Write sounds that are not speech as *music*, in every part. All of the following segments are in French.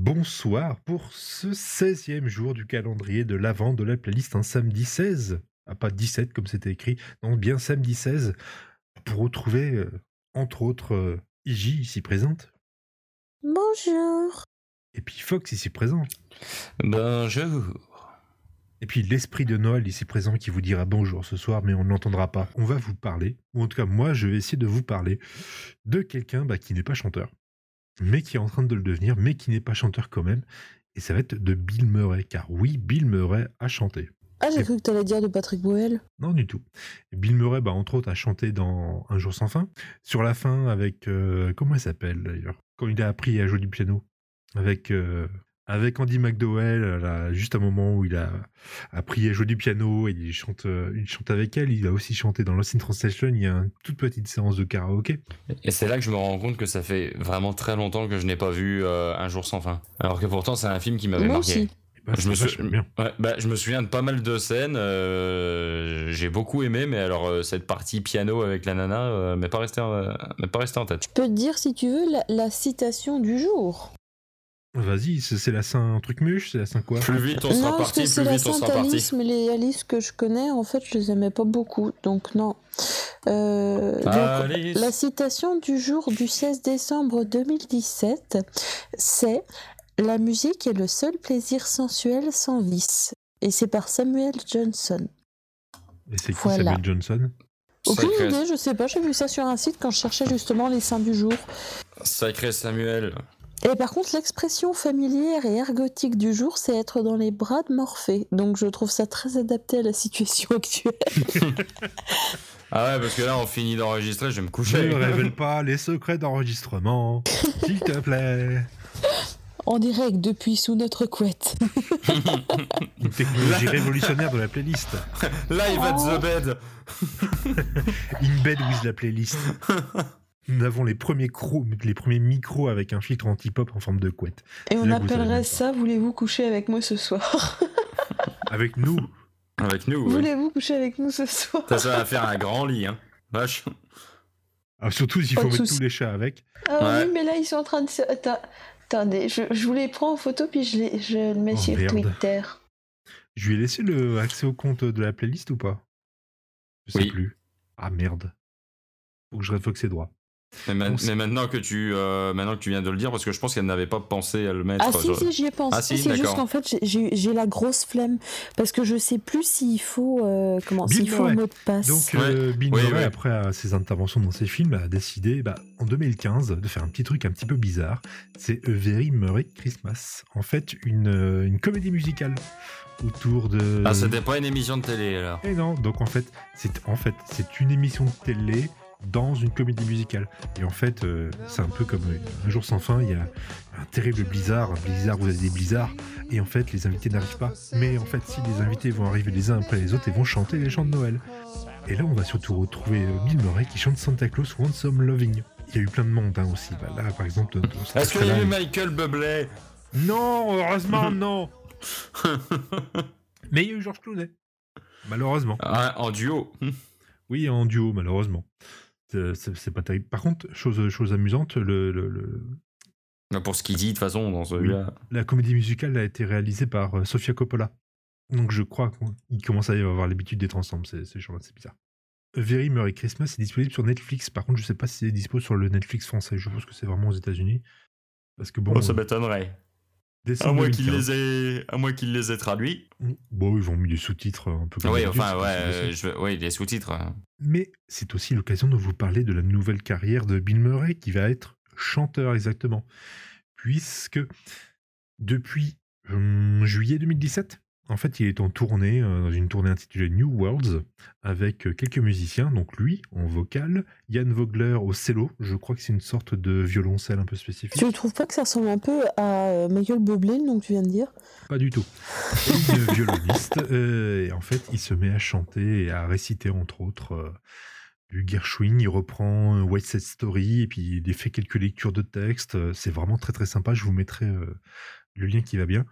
bonsoir pour ce 16e jour du calendrier de l'avant de la playlist, un samedi 16, ah, pas 17 comme c'était écrit, non bien samedi 16, pour retrouver euh, entre autres euh, Iji ici présente. Bonjour. Et puis Fox ici présent. Bonjour. Et puis l'esprit de Noël ici présent qui vous dira bonjour ce soir, mais on ne l'entendra pas. On va vous parler, ou en tout cas moi je vais essayer de vous parler de quelqu'un bah, qui n'est pas chanteur, mais qui est en train de le devenir, mais qui n'est pas chanteur quand même. Et ça va être de Bill Murray, car oui, Bill Murray a chanté. Ah, j'ai cru que tu allais dire de Patrick Boel. Non, du tout. Bill Murray, bah, entre autres, a chanté dans Un jour sans fin. Sur la fin, avec. euh, comment il s'appelle d'ailleurs? Quand il a appris à jouer du piano. Avec. euh, avec Andy McDowell, là, juste à un moment où il a appris à jouer du piano et il chante, euh, il chante avec elle. Il a aussi chanté dans Lost in Translation. Il y a une toute petite séance de karaoké. Et c'est là que je me rends compte que ça fait vraiment très longtemps que je n'ai pas vu euh, Un jour sans fin. Alors que pourtant, c'est un film qui m'avait Moi marqué. aussi. Bah, Je me, sou- bien. Ouais, bah, je me souviens de pas mal de scènes. euh, J'ai beaucoup aimé, mais alors euh, cette partie piano avec la nana euh, m'est pas restée en, m'est pas restée en tête. Je peux te dire, si tu veux, la, la citation du jour. Vas-y, c'est la Saint truc muche, c'est la Saint quoi Plus vite on sera non, parti, plus la vite on sera parti. Alice, mais les Alice que je connais, en fait, je les aimais pas beaucoup. Donc, non. Euh, donc, la citation du jour du 16 décembre 2017, c'est La musique est le seul plaisir sensuel sans vice. Et c'est par Samuel Johnson. Et c'est qui Voilà. Samuel Johnson? Aucune Sacré, idée, je sais pas, j'ai vu ça sur un site quand je cherchais justement les saints du jour. sacré Samuel. Et par contre, l'expression familière et ergotique du jour, c'est être dans les bras de Morphée. Donc je trouve ça très adapté à la situation actuelle. *laughs* Ah ouais, parce que là on finit d'enregistrer, je vais me Je coucher. ne révèle pas les secrets d'enregistrement, *laughs* s'il te plaît. En direct depuis sous notre couette. *laughs* Une technologie révolutionnaire de la playlist. Live at the bed. In bed with la playlist. Nous avons les premiers, cro- les premiers micros avec un filtre anti-pop en forme de couette. Et on appellerait ça Voulez-vous coucher avec moi ce soir? *laughs* Avec nous. Avec nous. ouais. Voulez-vous coucher avec nous ce soir? Ça, ça va faire un grand lit, hein. Vache. Ah, surtout s'il faut mettre tous les chats avec. Ah Ouais. oui, mais là ils sont en train de. se- Attends, attendez, je, je vous les prends en photo puis je, les, je le mets Oh, sur merde. Twitter. Je lui ai laissé le accès au compte de la playlist ou pas? Je sais Oui. plus. Ah merde. Faut que je révoque ses droits. Mais, ma- maintenant que tu euh, maintenant que tu viens de le dire, parce que je pense qu'elle n'avait pas pensé à le mettre. Ah si, sur- si, j'y ai pensé. Ah, si, c'est juste qu'en fait, j'ai- la grosse flemme parce que je sais plus s'il faut, euh, comment, Bill s'il faut un Murray. mot de passe. Donc, euh, Bill Oui, après euh, ses interventions dans ses films, a décidé bah, en 2015 de faire un petit truc un petit peu bizarre. C'est A Very Murray Christmas. En fait, une, euh, une comédie musicale autour de. Ah, c'était pas une émission de télé alors. Et non, donc en fait, c'est en fait c'est une émission de télé dans une comédie musicale. Et en fait, euh, c'est un peu comme euh, un jour sans fin. Il y a un terrible blizzard, un blizzard. Vous avez des blizzards, et en fait, les invités n'arrivent pas. Mais en fait, si les invités vont arriver les uns après les autres, ils vont chanter les chants de Noël. Et là, on va surtout retrouver euh, Bill Murray qui chante Santa Claus Want Some Loving. Il y a eu plein de monde hein, aussi. Bah, là, par exemple, Est-ce qu'il y a eu Michael Bublé? Non, heureusement, *laughs* non. Mais il y a eu Georges Clooney. Malheureusement. Ah, En duo. Oui, en duo, malheureusement. C'est- C'est pas terrible. Par contre, chose, chose amusante, le, le- le- Pour ce qu'il dit de toute façon dans celui-là. la comédie musicale a été réalisée par euh, Sofia Coppola. Donc je crois qu'ils commencent à avoir l'habitude d'être ensemble, ces, ces gens-là, c'est bizarre. Very Merry Christmas est disponible sur Netflix. Par contre, je sais pas si c'est dispo sur le Netflix français. Je pense que c'est vraiment aux États-Unis. Parce que bon, Oh, ça euh, À moins qu'il 2015. les ait, à moins les ait traduits. Bon, ils ont mis des sous-titres un peu comme Oui, enfin, ouais, euh, je ouais, les sous-titres. hein. Mais c'est aussi l'occasion de vous parler de la nouvelle carrière de Bill Murray qui va être chanteur exactement. Puisque depuis hum, juillet 2017, en fait, il est en tournée, euh, dans une tournée intitulée New Worlds, avec euh, quelques musiciens, donc lui en vocal, Yann Vogler au cello, je crois que c'est une sorte de violoncelle un peu spécifique. Tu ne trouves pas que ça ressemble un peu à euh, Michael Bublé, que tu viens de dire Pas du tout. Et une violoniste. *laughs* euh, et en fait, il se met à chanter et à réciter, entre autres, du Gershwin. Il reprend White Side Story et puis il fait quelques lectures de texte. Euh, C'est vraiment très très sympa. Je vous mettrai le lien qui va bien.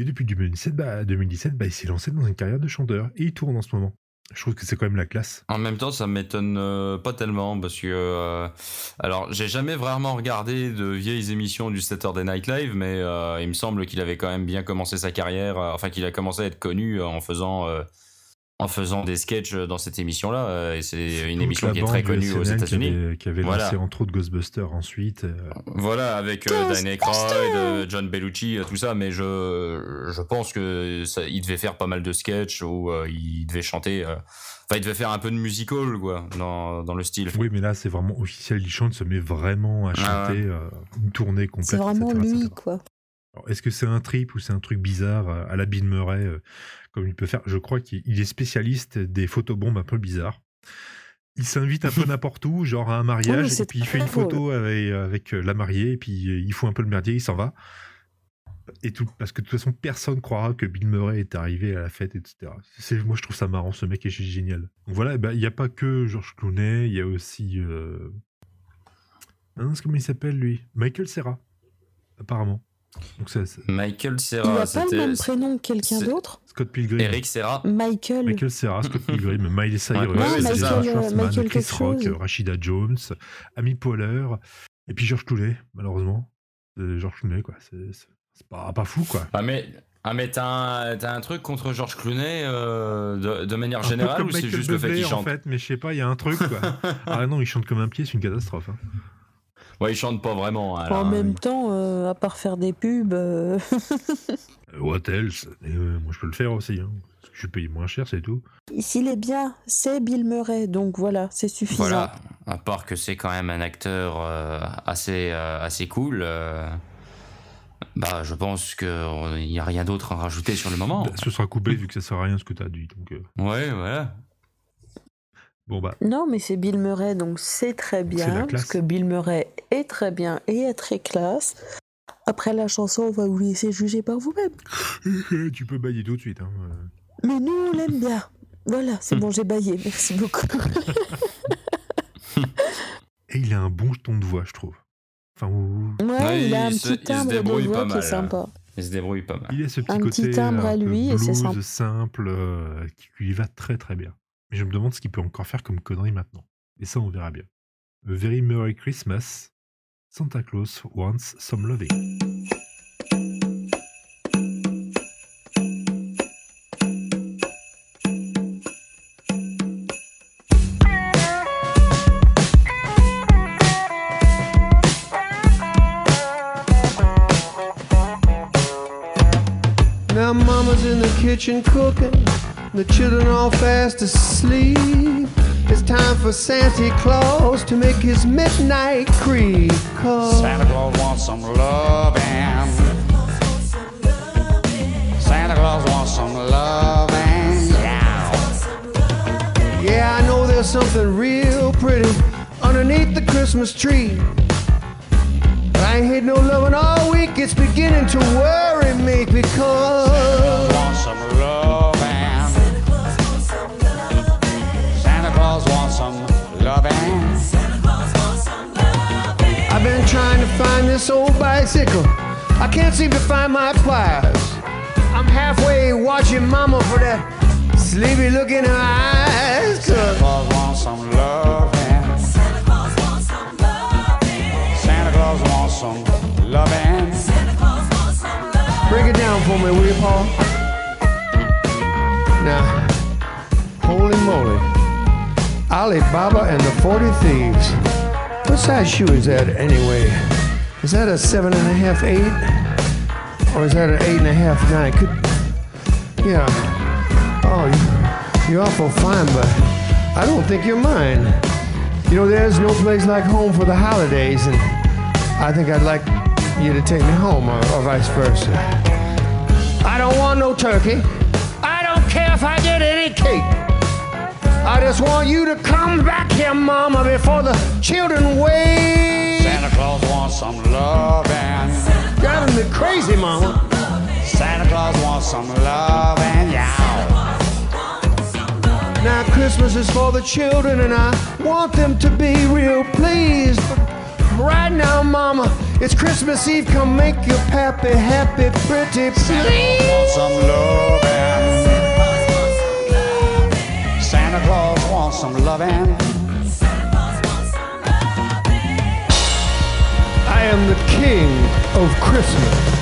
Et depuis 2017, bah, 2017 bah, il s'est lancé dans une carrière de chanteur. Et il tourne en ce moment. Je trouve que c'est quand même la classe. En même temps, ça m'étonne euh, pas tellement parce que euh, alors j'ai jamais vraiment regardé de vieilles émissions du Saturday Night Live, mais euh, il me semble qu'il avait quand même bien commencé sa carrière, euh, enfin qu'il a commencé à être connu en faisant en faisant des sketchs dans cette émission-là. euh, et c'est une émission qui est très connue aux États-Unis. avait- Qui avait, Voilà. lancé entre autres Ghostbusters ensuite. euh, Voilà, avec euh, Diane Aykroyd, John Bellucci, tout ça, mais je, je pense que ça, il devait faire pas mal de sketchs où euh, il devait chanter. euh, Enfin, il devait faire un peu de musical, quoi, dans, dans le style. Oui, mais là, c'est vraiment officiel. Il chante, se met vraiment à Ah chanter euh, une tournée complète. C'est vraiment etc., lui, etc. quoi. Alors, Est-ce que c'est un trip ou c'est un truc bizarre euh, à la Bill Murray, euh, comme il peut faire? Je crois qu'il il est spécialiste des photobombes un peu bizarres. Il s'invite un peu *laughs* n'importe où, genre à un mariage, Oui, et puis il fait une photo avec, avec, euh, la mariée, et puis euh, il fout un peu le merdier, il s'en va. Et tout, parce que de toute façon, personne croira que Bill Murray est arrivé à la fête, etc. C'est, moi, je trouve ça marrant, ce mec est génial. Donc voilà, eh ben, il n'y a pas que George Clooney, il y a aussi. Euh... Hein, comment il s'appelle lui? Michael Serra, apparemment. Donc ça, c'est Michael Il Serra, n'a pas le même prénom que quelqu'un d'autre Scott Pilgrim. Eric Serra. Michael. Michael Serra, Scott Pilgrim, *laughs* Miley Cyrus, Ouais, ouais, Schwartzman, Michael Chris Rock, chose. Rashida Jones, Amy Poehler, et puis George Clooney, malheureusement. C'est George Clooney, quoi. C'est pas, pas fou, quoi. Ah, mais, ah, mais t'as un, t'as un truc contre George Clooney euh, de, de manière générale ou c'est Michael juste le fait Bublé, qu'il en chante fait, mais je sais pas, il y a un truc, quoi. *laughs* ah non, il chante comme un pied, c'est une catastrophe. hein. Ouais, il chante pas vraiment. alors, en même euh, temps, euh, à part faire des pubs, euh, *laughs* Euh, What else? Et, euh, Moi, je peux le faire aussi. Hein. Je suis payé moins cher, c'est tout. s'il est bien, c'est Bill Murray, donc voilà, c'est suffisant. Voilà, à part que c'est quand même un acteur euh, assez, euh, assez cool, euh, bah, je pense qu'il n'y a rien d'autre à rajouter sur le moment. Ce sera coupé vu que ça sert à rien ce que tu as dit. Donc, euh, Ouais, voilà. Bon, bah, Non, mais c'est Bill Murray, donc c'est très C'est la bien, parce que Bill Murray est très bien et est très classe. Après la chanson, on va vous laisser juger par vous-même. *laughs* tu peux bailler tout de suite. Hein. euh. Mais nous, on l'aime bien. Voilà, c'est bon, *laughs* j'ai baillé, merci beaucoup. *laughs* Et il a un bon ton de voix, je trouve. Enfin, ou- Ouais, Ouais, il a un petit timbre de débrouille voix pas qui est mal, sympa. Il se débrouille pas mal. il a ce petit Un côté petit timbre euh, à un peu lui, et c'est simple, euh, qui lui va très très bien. Mais je me demande ce qu'il peut encore faire comme connerie maintenant. Et ça, on verra bien. A Very Merry Christmas. Santa Claus wants some loving. Now mama's in the kitchen cooking, the children all fast asleep. It's time for Santa Claus to make his midnight creep. Cause Santa Claus wants some loving. Santa Claus wants some loving. Yeah. yeah, I know there's something real pretty underneath the Christmas tree. But I ain't had no loving all week, it's beginning to worry me because Santa Claus Wants some loving. This old bicycle. I can't seem to find my pliers. I'm halfway watching mama for that sleepy look in her eyes. Santa 'cause Claus wants some loving. Santa Claus wants some loving. Break it down for me, will you, Paul? Now, holy moly. Ali Baba and the 40 Thieves. What size shoe is that anyway? Is that a seven and a half, eight? Or is that an eight and a half, nine? Could, yeah. Oh, you- you're awful fine, but I don't think you're mine. You know, there's no place like home for the holidays, and I think I'd like you to take me home, or, or vice versa. I don't want no turkey. I don't care if I get any cake. I just want you to come back here, Mama, before the children wake. Santa Claus wants some loving. Driving me crazy, Mama. Santa Claus wants some loving. Yeah. Now Christmas is for the children, and I want them to be real pleased. But right now, Mama, it's Christmas Eve. Come make your pappy happy, pretty please. Santa Claus wants some loving. Santa Claus wants some loving. I am the king of Christmas.